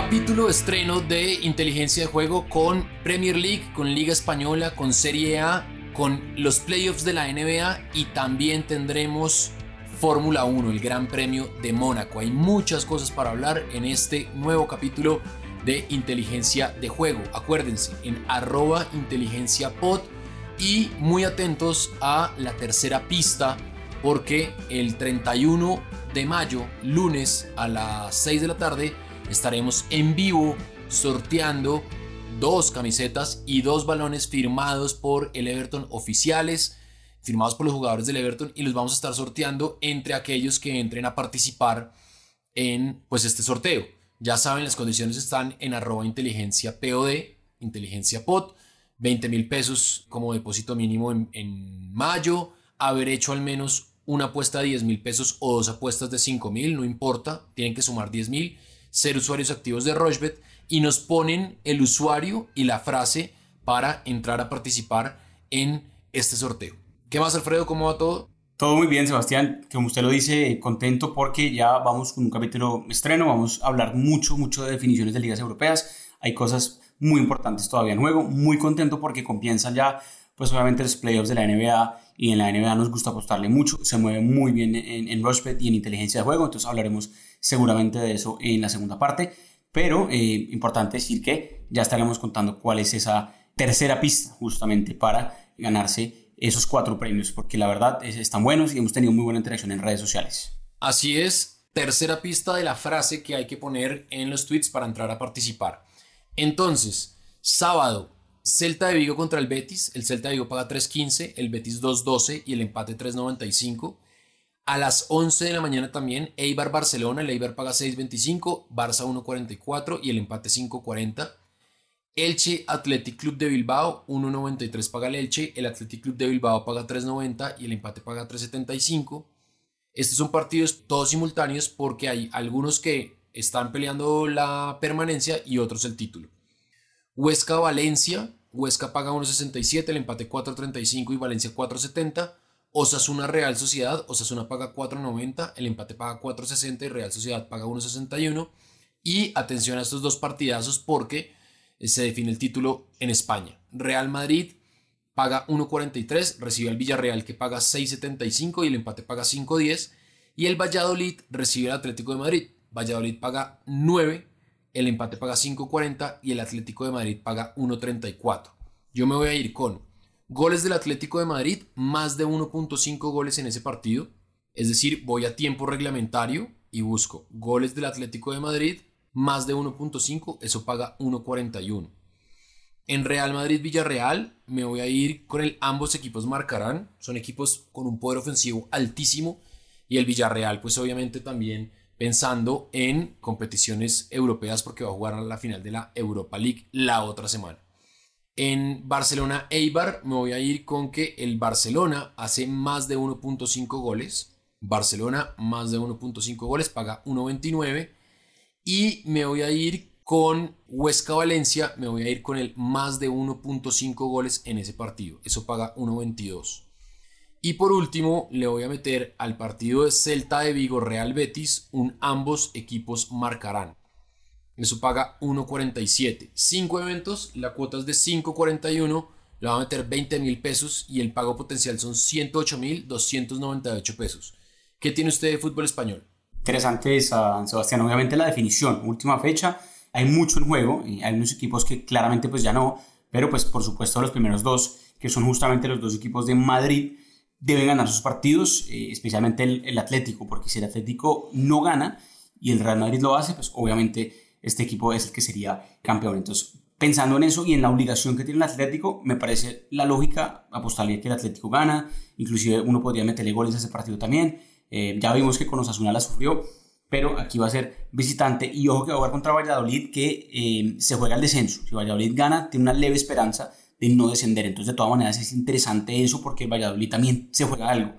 Capítulo estreno de Inteligencia de Juego con Premier League, con Liga Española, con Serie A, con los playoffs de la NBA y también tendremos Fórmula 1, el Gran Premio de Mónaco. Hay muchas cosas para hablar en este nuevo capítulo de Inteligencia de Juego. Acuérdense, en arroba inteligencia pod y muy atentos a la tercera pista porque el 31 de mayo, lunes a las 6 de la tarde, estaremos en vivo sorteando dos camisetas y dos balones firmados por el Everton oficiales, firmados por los jugadores del Everton y los vamos a estar sorteando entre aquellos que entren a participar en pues este sorteo. Ya saben, las condiciones están en arroba inteligencia POD, inteligencia POD, 20 mil pesos como depósito mínimo en, en mayo, haber hecho al menos una apuesta de 10 mil pesos o dos apuestas de 5 mil, no importa, tienen que sumar 10 mil, ser usuarios activos de Rochebet y nos ponen el usuario y la frase para entrar a participar en este sorteo. ¿Qué más, Alfredo? ¿Cómo va todo? Todo muy bien, Sebastián. Como usted lo dice, contento porque ya vamos con un capítulo estreno. Vamos a hablar mucho, mucho de definiciones de ligas europeas. Hay cosas muy importantes todavía en juego. Muy contento porque comienzan ya, pues obviamente, los playoffs de la NBA y en la NBA nos gusta apostarle mucho. Se mueve muy bien en, en Rushbet y en inteligencia de juego. Entonces hablaremos seguramente de eso en la segunda parte. Pero eh, importante decir que ya estaremos contando cuál es esa tercera pista justamente para ganarse esos cuatro premios, porque la verdad es, están buenos y hemos tenido muy buena interacción en redes sociales. Así es, tercera pista de la frase que hay que poner en los tweets para entrar a participar. Entonces, sábado, Celta de Vigo contra el Betis, el Celta de Vigo paga 3.15, el Betis 2.12 y el empate 3.95. A las 11 de la mañana también, Eibar Barcelona, el Eibar paga 6.25, Barça 1.44 y el empate 5.40. Elche Athletic Club de Bilbao, 1.93 paga el Elche, el Athletic Club de Bilbao paga 3.90 y el empate paga 3.75. Estos son partidos todos simultáneos porque hay algunos que están peleando la permanencia y otros el título. Huesca Valencia, Huesca paga 1.67, el empate 4.35 y Valencia 4.70. Osasuna Real Sociedad, Osasuna paga 4.90, el empate paga 4.60 y Real Sociedad paga 1.61. Y atención a estos dos partidazos porque eh, se define el título en España. Real Madrid paga 1.43, recibe al Villarreal que paga 6.75 y el empate paga 5.10. Y el Valladolid recibe al Atlético de Madrid. Valladolid paga 9, el empate paga 5.40 y el Atlético de Madrid paga 1.34. Yo me voy a ir con Goles del Atlético de Madrid, más de 1.5 goles en ese partido. Es decir, voy a tiempo reglamentario y busco goles del Atlético de Madrid, más de 1.5, eso paga 1.41. En Real Madrid-Villarreal me voy a ir con el ambos equipos marcarán. Son equipos con un poder ofensivo altísimo y el Villarreal pues obviamente también pensando en competiciones europeas porque va a jugar a la final de la Europa League la otra semana. En Barcelona Eibar me voy a ir con que el Barcelona hace más de 1.5 goles. Barcelona más de 1.5 goles paga 1.29. Y me voy a ir con Huesca Valencia, me voy a ir con el más de 1.5 goles en ese partido. Eso paga 1.22. Y por último, le voy a meter al partido de Celta de Vigo Real Betis un ambos equipos marcarán. Eso paga 1.47. 5 eventos, la cuota es de 5.41, le va a meter 20 mil pesos y el pago potencial son 108 mil 298 pesos. ¿Qué tiene usted de fútbol español? Interesante esa, Sebastián. Obviamente la definición, última fecha, hay mucho en juego y hay unos equipos que claramente pues ya no, pero pues por supuesto los primeros dos, que son justamente los dos equipos de Madrid, deben ganar sus partidos, eh, especialmente el Atlético, porque si el Atlético no gana y el Real Madrid lo hace, pues obviamente este equipo es el que sería campeón. Entonces, pensando en eso y en la obligación que tiene el Atlético, me parece la lógica apostarle que el Atlético gana, inclusive uno podría meterle goles a ese partido también. Eh, ya vimos que con Osasuna la sufrió, pero aquí va a ser visitante y ojo que va a jugar contra Valladolid que eh, se juega el descenso. Si Valladolid gana, tiene una leve esperanza de no descender. Entonces, de todas maneras, es interesante eso porque Valladolid también se juega algo.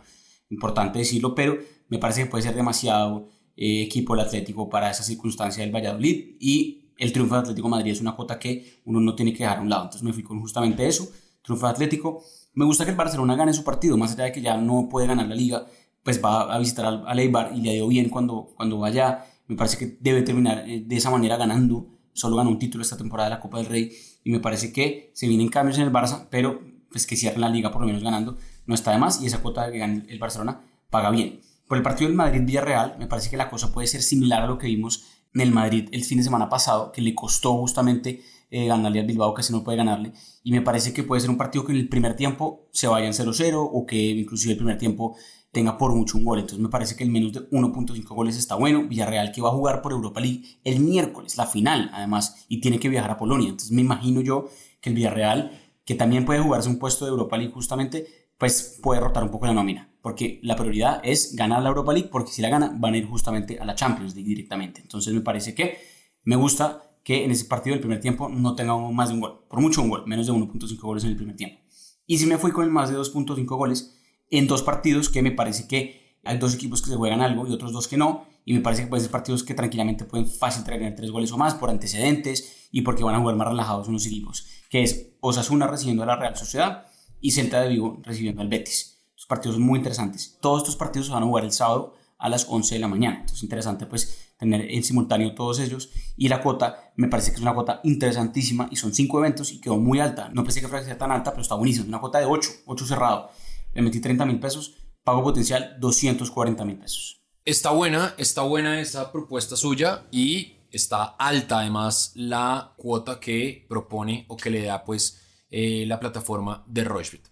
Importante decirlo, pero me parece que puede ser demasiado eh, equipo el Atlético para esa circunstancia del Valladolid y el triunfo del Atlético Madrid es una cuota que uno no tiene que dejar a un lado. Entonces me fui con justamente eso, triunfo del Atlético. Me gusta que el Barcelona gane su partido, más allá de que ya no puede ganar la liga, pues va a visitar al, Eibar y le dio bien cuando, cuando vaya me parece que debe terminar eh, de esa manera ganando. Solo ganó un título esta temporada de la Copa del Rey y me parece que se vienen cambios en el Barça, pero pues que cierren la liga por lo menos ganando no está de más y esa cuota que gane el Barcelona paga bien. Por el partido del Madrid-Villarreal, me parece que la cosa puede ser similar a lo que vimos en el Madrid el fin de semana pasado, que le costó justamente eh, ganarle al Bilbao, casi no puede ganarle. Y me parece que puede ser un partido que en el primer tiempo se vaya en 0-0 o que inclusive el primer tiempo tenga por mucho un gol. Entonces me parece que el menos de 1.5 goles está bueno. Villarreal que va a jugar por Europa League el miércoles, la final además, y tiene que viajar a Polonia. Entonces me imagino yo que el Villarreal, que también puede jugarse un puesto de Europa League justamente, pues puede rotar un poco la nómina, porque la prioridad es ganar la Europa League, porque si la gana van a ir justamente a la Champions League directamente. Entonces me parece que me gusta que en ese partido del primer tiempo no tenga más de un gol, por mucho un gol, menos de 1.5 goles en el primer tiempo. Y si me fui con el más de 2.5 goles en dos partidos que me parece que hay dos equipos que se juegan algo y otros dos que no, y me parece que pueden ser partidos que tranquilamente pueden fácil traer tres goles o más por antecedentes y porque van a jugar más relajados unos equipos, que es Osasuna recibiendo a la Real Sociedad y Celta de Vigo recibiendo al Betis. Partidos muy interesantes. Todos estos partidos se van a jugar el sábado a las 11 de la mañana. Entonces es interesante pues tener en simultáneo todos ellos. Y la cuota me parece que es una cuota interesantísima y son cinco eventos y quedó muy alta. No pensé que fuera tan alta, pero está buenísimo. Una cuota de 8, 8 cerrado. Le metí 30 mil pesos, pago potencial 240 mil pesos. Está buena, está buena esa propuesta suya y está alta además la cuota que propone o que le da pues eh, la plataforma de Rochefort.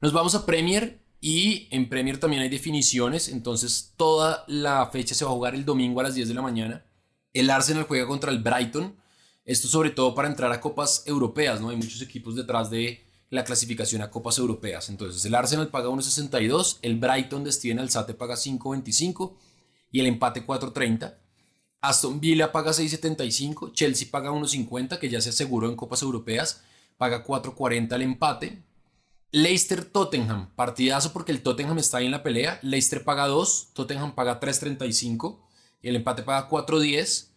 Nos vamos a Premier y en Premier también hay definiciones, entonces toda la fecha se va a jugar el domingo a las 10 de la mañana. El Arsenal juega contra el Brighton, esto sobre todo para entrar a copas europeas, ¿no? Hay muchos equipos detrás de la clasificación a copas europeas. Entonces el Arsenal paga 1.62, el Brighton de Steven Alzate paga 5.25 y el empate 4.30. Aston Villa paga 6.75, Chelsea paga 1.50 que ya se aseguró en copas europeas paga 4.40 el empate. Leicester-Tottenham, partidazo porque el Tottenham está ahí en la pelea. Leicester paga 2, Tottenham paga 3.35 y el empate paga 4.10.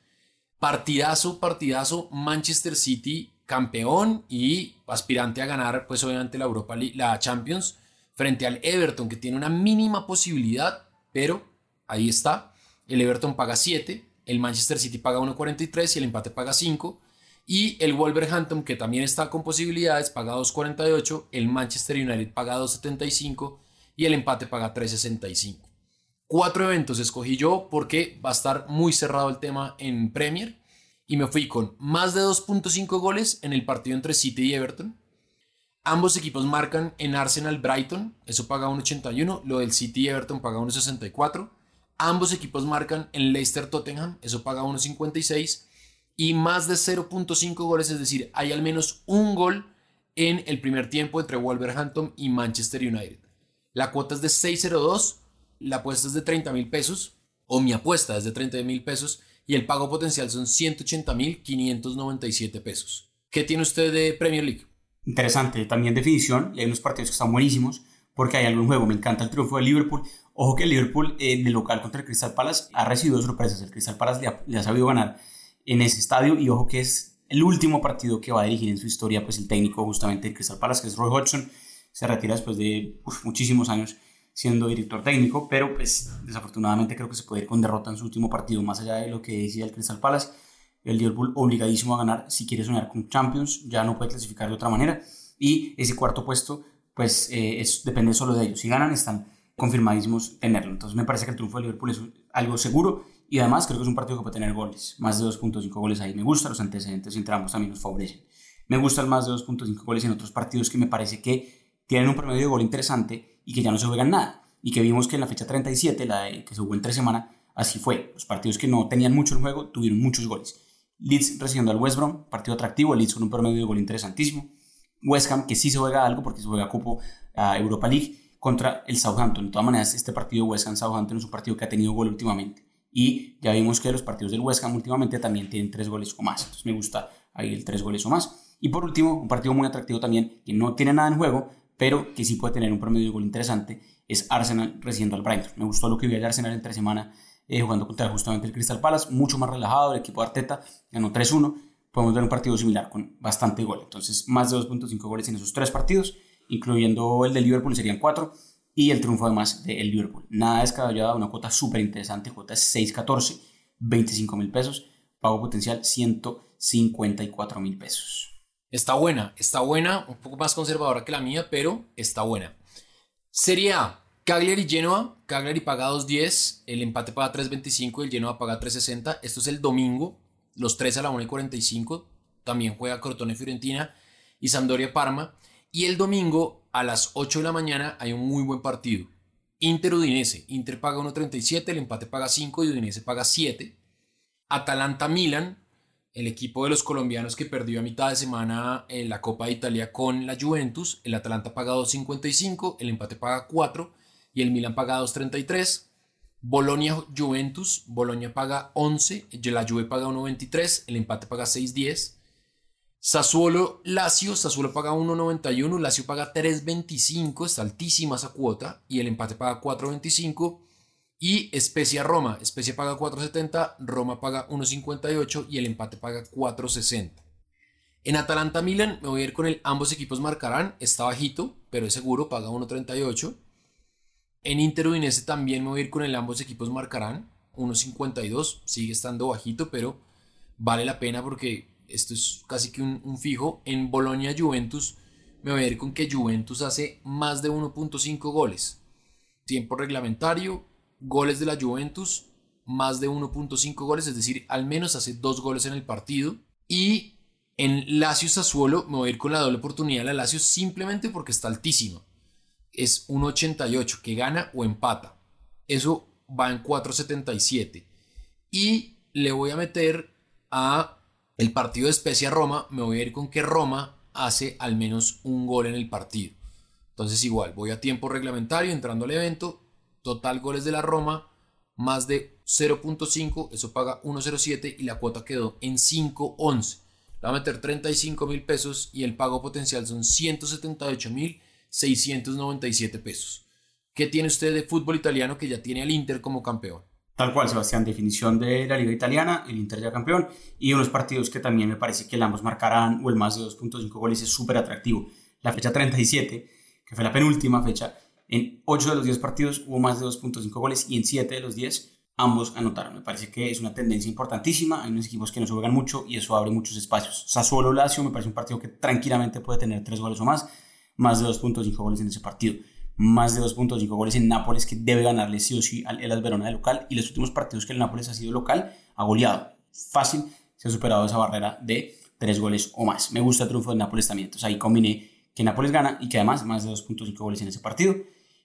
Partidazo, partidazo, Manchester City campeón y aspirante a ganar, pues obviamente la Europa League, la Champions, frente al Everton, que tiene una mínima posibilidad, pero ahí está. El Everton paga 7, el Manchester City paga 1.43 y el empate paga 5. Y el Wolverhampton, que también está con posibilidades, paga 2.48, el Manchester United paga 2.75 y el empate paga 3.65. Cuatro eventos escogí yo porque va a estar muy cerrado el tema en Premier y me fui con más de 2.5 goles en el partido entre City y Everton. Ambos equipos marcan en Arsenal Brighton, eso paga 1.81, lo del City y Everton paga 1.64. Ambos equipos marcan en Leicester Tottenham, eso paga 1.56 y más de 0.5 goles, es decir, hay al menos un gol en el primer tiempo entre Wolverhampton y Manchester United. La cuota es de 6.02, la apuesta es de 30 mil pesos, o mi apuesta es de 30 mil pesos, y el pago potencial son 180 mil 597 pesos. ¿Qué tiene usted de Premier League? Interesante, también definición, y hay unos partidos que están buenísimos, porque hay algún juego, me encanta el triunfo de Liverpool, ojo que el Liverpool en el local contra el Crystal Palace ha recibido sorpresas, el Crystal Palace le ha sabido ganar en ese estadio y ojo que es el último partido que va a dirigir en su historia pues el técnico justamente de Crystal Palace que es Roy Hodgson. Se retira después de muchísimos años siendo director técnico pero pues desafortunadamente creo que se puede ir con derrota en su último partido más allá de lo que decía el Crystal Palace. El Liverpool obligadísimo a ganar si quiere soñar con Champions ya no puede clasificar de otra manera y ese cuarto puesto pues eh, es, depende solo de ellos. Si ganan están confirmadísimos tenerlo. Entonces me parece que el triunfo de Liverpool es algo seguro y además creo que es un partido que puede tener goles. Más de 2.5 goles ahí. Me gustan los antecedentes y entramos también nos favorecen. Me gusta el más de 2.5 goles en otros partidos que me parece que tienen un promedio de gol interesante y que ya no se juegan nada. Y que vimos que en la fecha 37, la que se jugó en tres semanas, así fue. Los partidos que no tenían mucho en juego tuvieron muchos goles. Leeds recibiendo al West Brom, partido atractivo. Leeds con un promedio de gol interesantísimo. West Ham, que sí se juega algo porque se juega cupo a Europa League contra el Southampton. De todas maneras, este partido West Ham-Southampton es un partido que ha tenido gol últimamente y ya vimos que los partidos del West últimamente también tienen tres goles o más. Entonces me gusta ahí el tres goles o más. Y por último, un partido muy atractivo también que no tiene nada en juego, pero que sí puede tener un promedio de gol interesante, es Arsenal recibiendo al Brighton. Me gustó lo que vi Arsenal entre semana eh, jugando contra justamente el Crystal Palace, mucho más relajado, el equipo de Arteta ganó 3-1. Podemos ver un partido similar con bastante gol. Entonces, más de 2.5 goles en esos tres partidos, incluyendo el de Liverpool, serían 4 y el triunfo además del Liverpool. Nada descabellado, una cuota súper interesante, cuota es 6.14, 25 mil pesos. Pago potencial 154 mil pesos. Está buena, está buena, un poco más conservadora que la mía, pero está buena. Serie A, Cagliari Genoa. Cagliari paga 2.10, el empate paga 3.25 y el Genoa paga 3.60. Esto es el domingo, los 3 a la 1.45. También juega Crotone Fiorentina y Sampdoria Parma. Y el domingo a las 8 de la mañana hay un muy buen partido. Inter Udinese. Inter paga 1.37, el empate paga 5 y Udinese paga 7. Atalanta Milan, el equipo de los colombianos que perdió a mitad de semana en la Copa de Italia con la Juventus. El Atalanta paga 2.55, el empate paga 4 y el Milan paga 2.33. Bolonia Juventus, Bolonia paga 11, la Juve paga 1.23, el empate paga 6.10. Sassuolo Lazio, Sassuolo paga 1.91, Lazio paga 3.25, está altísima esa cuota y el empate paga 4.25. Y Especia Roma, Especia paga 4.70, Roma paga 1.58 y el empate paga 4.60. En Atalanta Milan me voy a ir con el ambos equipos marcarán, está bajito, pero es seguro, paga 1.38. En Inter Udinese también me voy a ir con el ambos equipos marcarán, 1.52, sigue estando bajito, pero vale la pena porque esto es casi que un, fijo. En Bolonia Juventus me voy a ir con que Juventus hace más de 1.5 goles. Tiempo reglamentario, goles de la Juventus, más de 1.5 goles, es decir, al menos hace dos goles en el partido. Y en Lazio Sassuolo me voy a ir con la doble oportunidad de la Lazio simplemente porque está altísima. Es 1.88 que gana o empata. Eso va en 4.77. Y le voy a meter a el partido de Especia Roma. Me voy a ir con que Roma hace al menos un gol en el partido. Entonces igual, voy a tiempo reglamentario entrando al evento Total goles de la Roma, más de 0.5, eso paga 1.07 y la cuota quedó en 5.11. Le va a meter 35 mil pesos y el pago potencial son 178 mil 697 pesos. ¿Qué tiene usted de fútbol italiano que ya tiene al Inter como campeón? Tal cual, Sebastián, definición de la Liga Italiana, el Inter ya campeón, y unos partidos que también me parece que ambos marcarán o el más de 2.5 goles es súper atractivo. La fecha 37, que fue la penúltima fecha, en 8 de los 10 partidos hubo más de 2.5 goles y en 7 de los 10 ambos anotaron. Me parece que es una tendencia importantísima. Hay unos equipos que no juegan mucho y eso abre muchos espacios. Sassuolo Lazio me parece un partido que tranquilamente puede tener 3 goles o más. Más de 2.5 goles en ese partido. Más de 2.5 goles en Nápoles que debe ganarle sí o sí al Elas Verona de local. Y los últimos partidos que el Nápoles ha sido local ha goleado. Fácil se ha superado esa barrera de 3 goles o más. Me gusta el triunfo del Nápoles también. Entonces ahí combiné que Nápoles gana y que además más de 2.5 goles en ese partido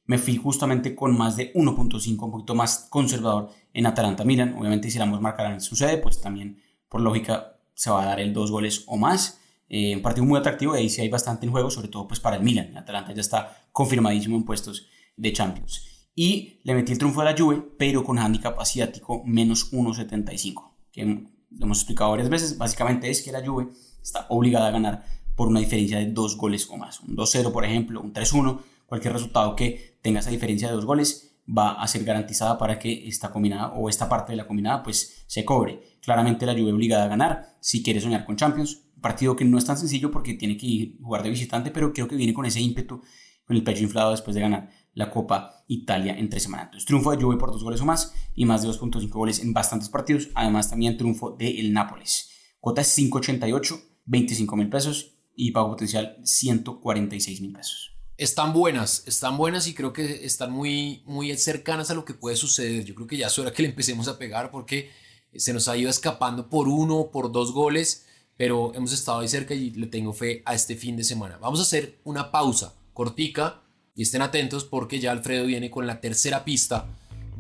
me fui justamente con más de 1.5, un poquito más conservador en Atalanta Milan. Obviamente si ambos marcarán sucede, pues también por lógica se va a dar el dos goles o más. Eh, un partido muy atractivo y ahí sí hay bastante en juego, sobre todo pues para el Milan. Atalanta ya está confirmadísimo en puestos de Champions. Y le metí el triunfo de la Juve, pero con handicap asiático menos 1.75, que lo hemos explicado varias veces. Básicamente es que la Juve está obligada a ganar por una diferencia de dos goles o más. Un 2-0, por ejemplo, un 3-1 cualquier resultado que tenga esa diferencia de dos goles va a ser garantizada para que esta combinada o esta parte de la combinada pues se cobre. Claramente la Juve obligada a ganar si quiere soñar con Champions. Partido que no es tan sencillo porque tiene que jugar de visitante, pero creo que viene con ese ímpetu, con el pecho inflado después de ganar la Copa Italia en tres semanas. Entonces, triunfo de Juve por dos goles o más y más de 2.5 goles en bastantes partidos. Además, también triunfo del el Nápoles. Cuota es 5.88, 25 mil pesos y pago potencial 146 mil pesos están buenas, están buenas y creo que están muy, muy cercanas a lo que puede suceder. Yo creo que ya es hora que le empecemos a pegar porque se nos ha ido escapando por uno, por dos goles, pero hemos estado ahí cerca y le tengo fe a este fin de semana. Vamos a hacer una pausa cortica y estén atentos porque ya Alfredo viene con la tercera pista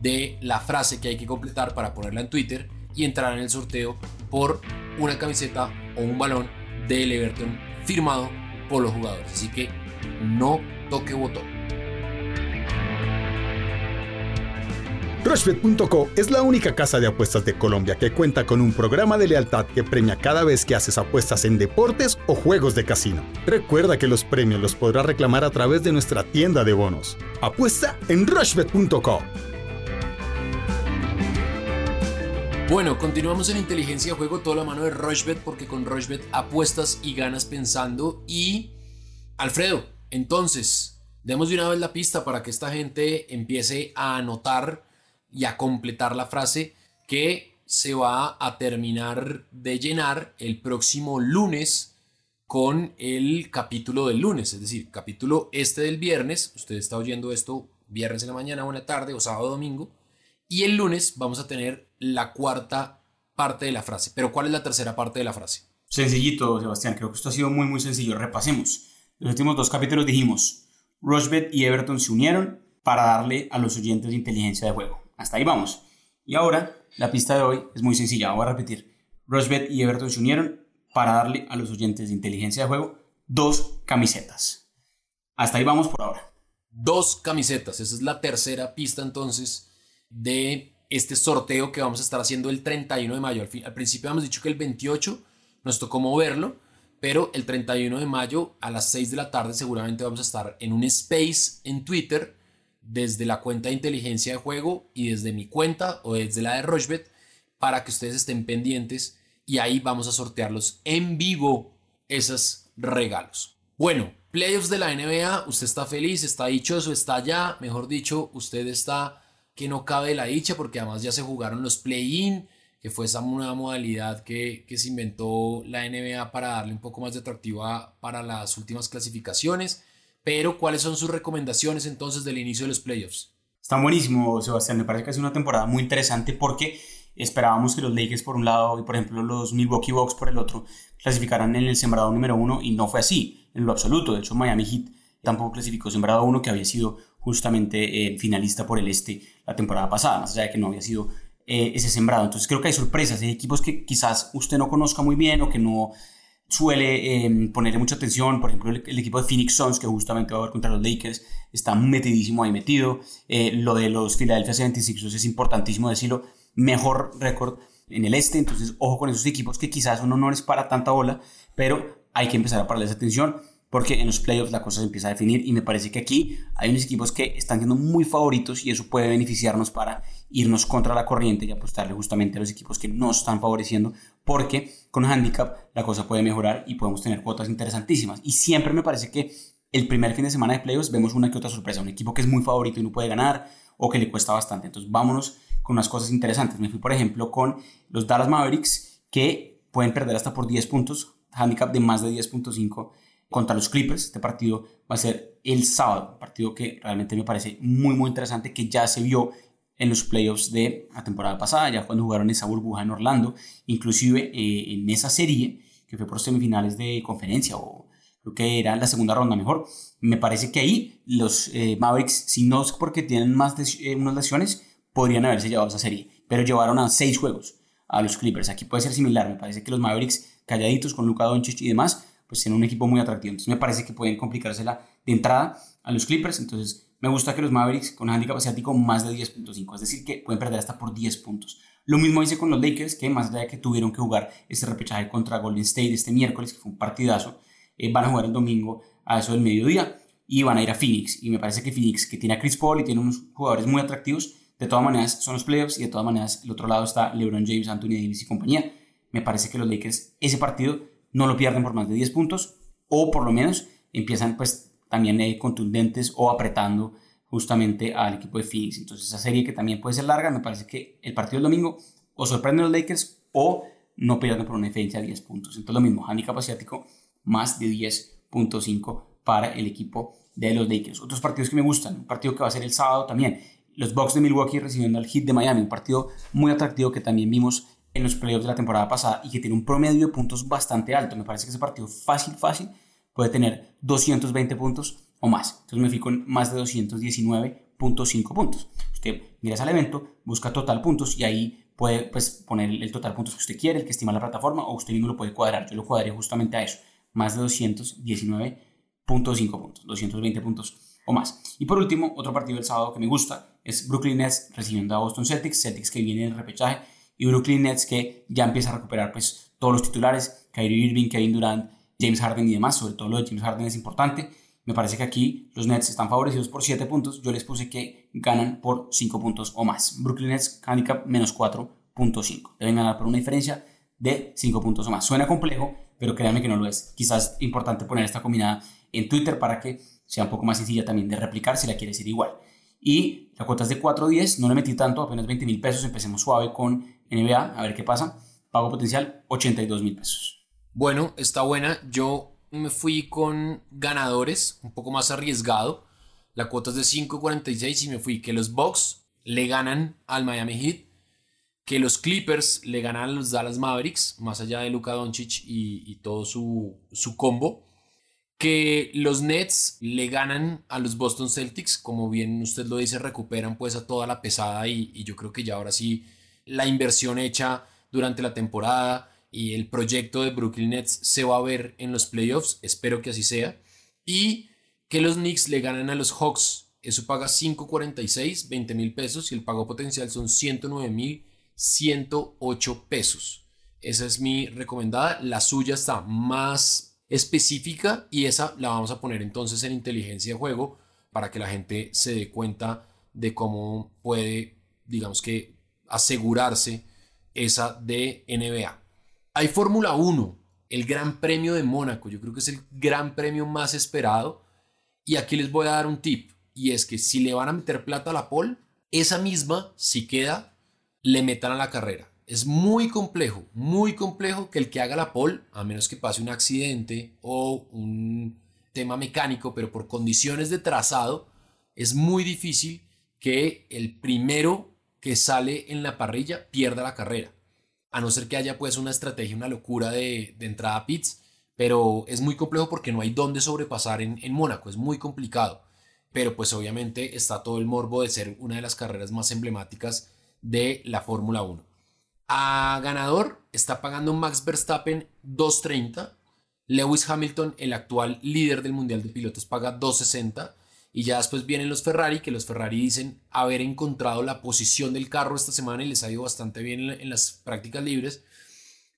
de la frase que hay que completar para ponerla en Twitter y entrar en el sorteo por una camiseta o un balón del Everton firmado por los jugadores. Así que no toque botón. Rushbet.co es la única casa de apuestas de Colombia que cuenta con un programa de lealtad que premia cada vez que haces apuestas en deportes o juegos de casino. Recuerda que los premios los podrás reclamar a través de nuestra tienda de bonos. Apuesta en Rushbet.co. Bueno, continuamos en inteligencia de juego, toda la mano de Rushbet, porque con Rushbet apuestas y ganas pensando. Y Alfredo, entonces, demos de una vez la pista para que esta gente empiece a anotar y a completar la frase que se va a terminar de llenar el próximo lunes con el capítulo del lunes, es decir, capítulo este del viernes, usted está oyendo esto viernes en la mañana o tarde o sábado domingo, y el lunes vamos a tener la cuarta parte de la frase. Pero ¿cuál es la tercera parte de la frase? Sencillito, Sebastián, creo que esto ha sido muy muy sencillo. Repasemos. Los últimos dos capítulos dijimos, Rochbet y Everton se unieron para darle a los oyentes inteligencia de juego. Hasta ahí vamos. Y ahora, la pista de hoy es muy sencilla, voy a repetir. Rochbet y Everton se unieron para darle a los oyentes de inteligencia de juego dos camisetas. Hasta ahí vamos por ahora. Dos camisetas, esa es la tercera pista entonces de este sorteo que vamos a estar haciendo el 31 de mayo. Al, fin, al principio hemos dicho que el 28 nos tocó moverlo, pero el 31 de mayo a las 6 de la tarde seguramente vamos a estar en un space en Twitter desde la cuenta de inteligencia de juego y desde mi cuenta o desde la de Rochbet para que ustedes estén pendientes y ahí vamos a sortearlos en vivo esos regalos. Bueno, playoffs de la NBA, usted está feliz, está dichoso, está ya, mejor dicho, usted está que no cabe la dicha porque además ya se jugaron los play-in, que fue esa nueva modalidad que, que se inventó la NBA para darle un poco más de atractiva para las últimas clasificaciones. Pero, ¿cuáles son sus recomendaciones entonces del inicio de los playoffs? Está buenísimo, Sebastián. Me parece que es una temporada muy interesante porque esperábamos que los Lakers por un lado y por ejemplo los Milwaukee Bucks por el otro clasificaran en el sembrado número uno y no fue así en lo absoluto. De hecho, Miami Heat tampoco clasificó sembrado uno que había sido justamente eh, finalista por el este la temporada pasada, más allá de que no había sido eh, ese sembrado. Entonces creo que hay sorpresas, hay equipos que quizás usted no conozca muy bien o que no suele eh, ponerle mucha atención. Por ejemplo, el, equipo de Phoenix Suns, que justamente va a ver contra los Lakers, está metidísimo ahí metido. lo de los Philadelphia 76ers es importantísimo decirlo mejor récord en el este. Entonces, ojo con esos equipos que quizás uno no les para tanta bola, pero hay que empezar a pararles atención porque en los playoffs la cosa se empieza a definir y me parece que aquí hay unos equipos que están siendo muy favoritos y eso puede beneficiarnos para irnos contra la corriente y apostarle justamente a los equipos que no están favoreciendo porque con handicap la cosa puede mejorar y podemos tener cuotas interesantísimas y siempre me parece que el primer fin de semana de playoffs vemos una que otra sorpresa, un equipo que es muy favorito y no puede ganar o que le cuesta bastante, entonces vámonos con unas cosas interesantes. Me fui, por ejemplo, con los Dallas Mavericks, que pueden perder hasta por 10 puntos, handicap de más de 10.5 contra los Clippers. Este partido va a ser el sábado, un partido que realmente me parece muy, muy interesante, que ya se vio en los playoffs de la temporada pasada, ya cuando jugaron esa burbuja en Orlando, inclusive eh, en esa serie, que fue por semifinales de conferencia o creo que era la segunda ronda mejor. Me parece que ahí los eh, Mavericks, si no es porque tienen más de eh, unas lesiones, podrían haberse llevado esa serie, pero llevaron a seis juegos a los Clippers. Aquí puede ser similar, me parece que los Mavericks calladitos con Luka Doncic y demás, pues tienen un equipo muy atractivo. Entonces me parece que pueden complicársela de entrada a los Clippers. Entonces me gusta que los Mavericks con handicap asiático más de 10.5, es decir, que pueden perder hasta por 10 puntos. Lo mismo hice con los Lakers, que más allá de que tuvieron que jugar este repechaje contra Golden State este miércoles, que fue un partidazo, eh, van a jugar el domingo a eso del mediodía y van a ir a Phoenix. Y me parece que Phoenix, que tiene a Chris Paul y tiene unos jugadores muy atractivos, de todas maneras, son los playoffs y de todas maneras, el otro lado está LeBron James, Anthony Davis y compañía. Me parece que los Lakers ese partido no lo pierden por más de 10 puntos o por lo menos empiezan pues también eh, contundentes o apretando justamente al equipo de Phoenix. Entonces esa serie que también puede ser larga, me parece que el partido del domingo o sorprenden los Lakers o no pierden por una diferencia de 10 puntos. Entonces lo mismo, handicap asiático más de 10.5 para el equipo de los Lakers. Otros partidos que me gustan, un partido que va a ser el sábado también, los Bucks de Milwaukee recibiendo al Heat de Miami, un partido muy atractivo que también vimos en los playoffs de la temporada pasada y que tiene un promedio de puntos bastante alto. Me parece que ese partido fácil, fácil, puede tener 220 puntos o más. Entonces me fijo en más de 219.5 puntos. Usted mira ese evento, busca total puntos y ahí puede pues, poner el total puntos que usted quiere, el que estima la plataforma, o usted mismo lo puede cuadrar. Yo lo cuadraría justamente a eso, más de 219.5 puntos, 220 puntos o más. Y por último, otro partido del sábado que me gusta es Brooklyn Nets recibiendo a Boston Celtics, Celtics que viene en repechaje y Brooklyn Nets que ya empieza a recuperar pues todos los titulares, Kyrie Irving, Kevin Durant, James Harden y demás, sobre todo lo de James Harden es importante. Me parece que aquí los Nets están favorecidos por 7 puntos, yo les puse que ganan por 5 puntos o más. Brooklyn Nets handicap menos 4.5, deben ganar por una diferencia de 5 puntos o más. Suena complejo, pero créanme que no lo es. Quizás importante poner esta combinada en Twitter para que sea un poco más sencilla también de replicar si la quiere decir igual. Y la cuota es de 4.10, no le metí tanto, apenas 20 mil pesos, empecemos suave con NBA, a ver qué pasa. Pago potencial 82 mil pesos. Bueno, está buena. Yo me fui con ganadores, un poco más arriesgado. La cuota es de 5.46 y me fui que los Bucks le ganan al Miami Heat, que los Clippers le ganan a los Dallas Mavericks, más allá de Luka Doncic y, todo su, su combo, que los Nets le ganan a los Boston Celtics, como bien usted lo dice, recuperan pues a toda la pesada y, y yo creo que ya ahora sí la inversión hecha durante la temporada y el proyecto de Brooklyn Nets se va a ver en los playoffs, espero que así sea, y que los Knicks le ganan a los Hawks, eso paga 5.46, 20 mil pesos y el pago potencial son 109 mil 108 pesos. Esa es mi recomendada, la suya está más específica y esa la vamos a poner entonces en inteligencia de juego para que la gente se dé cuenta de cómo puede, digamos que, asegurarse esa de NBA. Hay Fórmula 1, el Gran Premio de Mónaco, yo creo que es el gran premio más esperado. Y aquí les voy a dar un tip, y es que si le van a meter plata a la pole, esa misma, si queda, le metan a la carrera. Es muy complejo, muy complejo que el que haga la pole, a menos que pase un accidente o un tema mecánico, pero por condiciones de trazado, es muy difícil que el primero que sale en la parrilla pierda la carrera. A no ser que haya pues una estrategia, una locura de, entrada a pits, pero es muy complejo porque no hay dónde sobrepasar en, en Mónaco, es muy complicado. Pero pues obviamente está todo el morbo de ser una de las carreras más emblemáticas de la Fórmula 1. A ganador está pagando Max Verstappen 2.30. Lewis Hamilton, el actual líder del Mundial de Pilotos, paga 2.60. Y ya después vienen los Ferrari, que los Ferrari dicen haber encontrado la posición del carro esta semana y les ha ido bastante bien en las prácticas libres.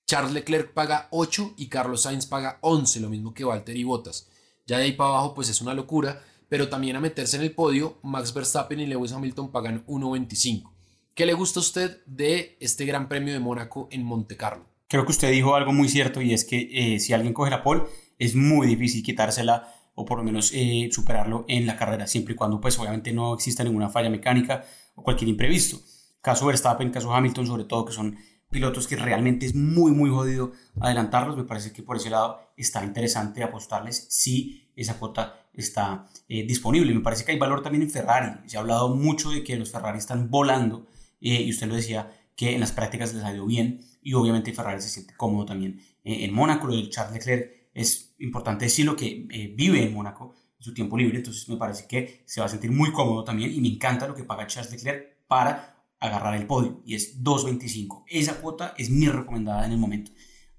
Charles Leclerc paga 8 y Carlos Sainz paga 11, lo mismo que Valtteri Bottas. Ya de ahí para abajo pues es una locura, pero también a meterse en el podio, Max Verstappen y Lewis Hamilton pagan 1.25. ¿Qué le gusta a usted de este Gran Premio de Mónaco en Monte Carlo? Creo que usted dijo algo muy cierto y es que eh, si alguien coge la pole es muy difícil quitársela o por lo menos eh, superarlo en la carrera, siempre y cuando pues obviamente no exista ninguna falla mecánica o cualquier imprevisto. Caso Verstappen, caso Hamilton sobre todo, que son pilotos que realmente es muy muy jodido adelantarlos, me parece que por ese lado está interesante apostarles si esa cuota está eh, disponible. Me parece que hay valor también en Ferrari, se ha hablado mucho de que los Ferrari están volando eh, y usted lo decía que en las prácticas les ha ido bien y obviamente Ferrari se siente cómodo también en Mónaco, lo Charles Leclerc es importante decirlo que eh, vive en Mónaco su tiempo libre, entonces me parece que se va a sentir muy cómodo también y me encanta lo que paga Charles Leclerc para agarrar el podio y es 2.25. Esa cuota es mi recomendada en el momento.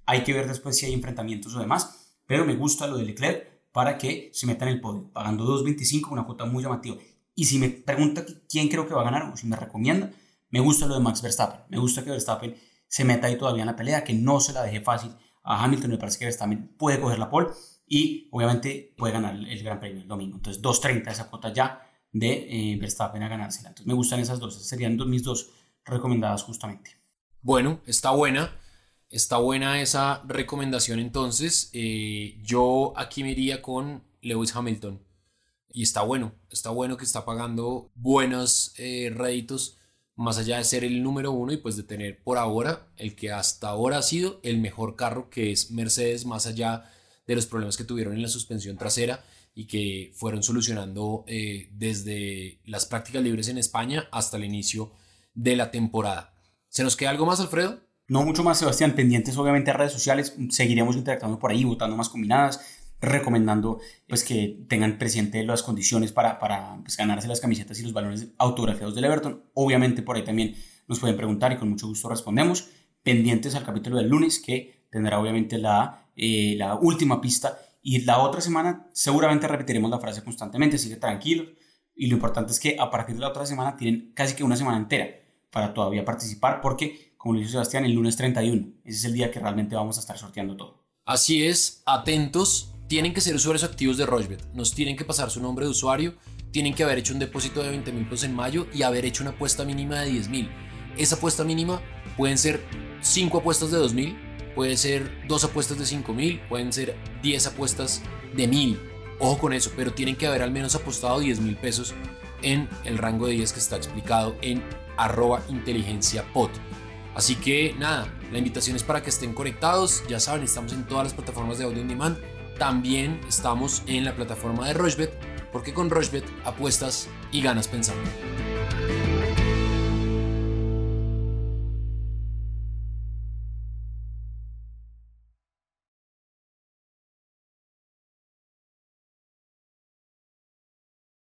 Hay que ver después si hay enfrentamientos o demás, pero me gusta lo de Leclerc para que se meta en el podio, pagando 2.25, una cuota muy llamativa. Y si me pregunta quién creo que va a ganar o si me recomienda, me gusta lo de Max Verstappen. Me gusta que Verstappen se meta ahí todavía en la pelea, que no se la deje fácil a Hamilton, me parece que también puede coger la pole y obviamente puede ganar el, Gran Premio el domingo. Entonces 2.30 esa cuota ya de eh, Verstappen a ganársela. Entonces me gustan esas dos, serían mis dos recomendadas justamente. Bueno, está buena. Está buena esa recomendación entonces. Eh, yo aquí me iría con Lewis Hamilton. Y está bueno, está bueno que está pagando buenos eh, réditos más allá de ser el número uno y pues de tener por ahora el que hasta ahora ha sido el mejor carro que es Mercedes, más allá de los problemas que tuvieron en la suspensión trasera y que fueron solucionando eh, desde las prácticas libres en España hasta el inicio de la temporada. ¿Se nos queda algo más, Alfredo? No mucho más, Sebastián. Pendientes, obviamente, a redes sociales. Seguiremos interactuando por ahí, votando más combinadas recomendando pues que tengan presente las condiciones para, para pues, ganarse las camisetas y los balones autografiados del Everton. Obviamente por ahí también nos pueden preguntar y con mucho gusto respondemos. Pendientes al capítulo del lunes que tendrá obviamente la, eh, la última pista y la otra semana seguramente repetiremos la frase constantemente, así que tranquilos. Y lo importante es que a partir de la otra semana tienen casi que una semana entera para todavía participar porque, como lo dijo Sebastián, el lunes 31, ese es el día que realmente vamos a estar sorteando todo. Así es, atentos tienen que ser usuarios activos de Rochbet, nos tienen que pasar su nombre de usuario, tienen que haber hecho un depósito de 20 mil pesos en mayo y haber hecho una apuesta mínima de 10 mil. Esa apuesta mínima pueden ser 5 apuestas de 2 mil, puede ser 2 apuestas de 5 mil, pueden ser 10 apuestas de mil. Ojo con eso, pero tienen que haber al menos apostado 10 mil pesos en el rango de 10 que está explicado en arroba inteligencia pot. Así que nada, la invitación es para que estén conectados. Ya saben, estamos en todas las plataformas de audio on demand. También estamos en la plataforma de Rochbet, porque con Rochbet apuestas y ganas pensando.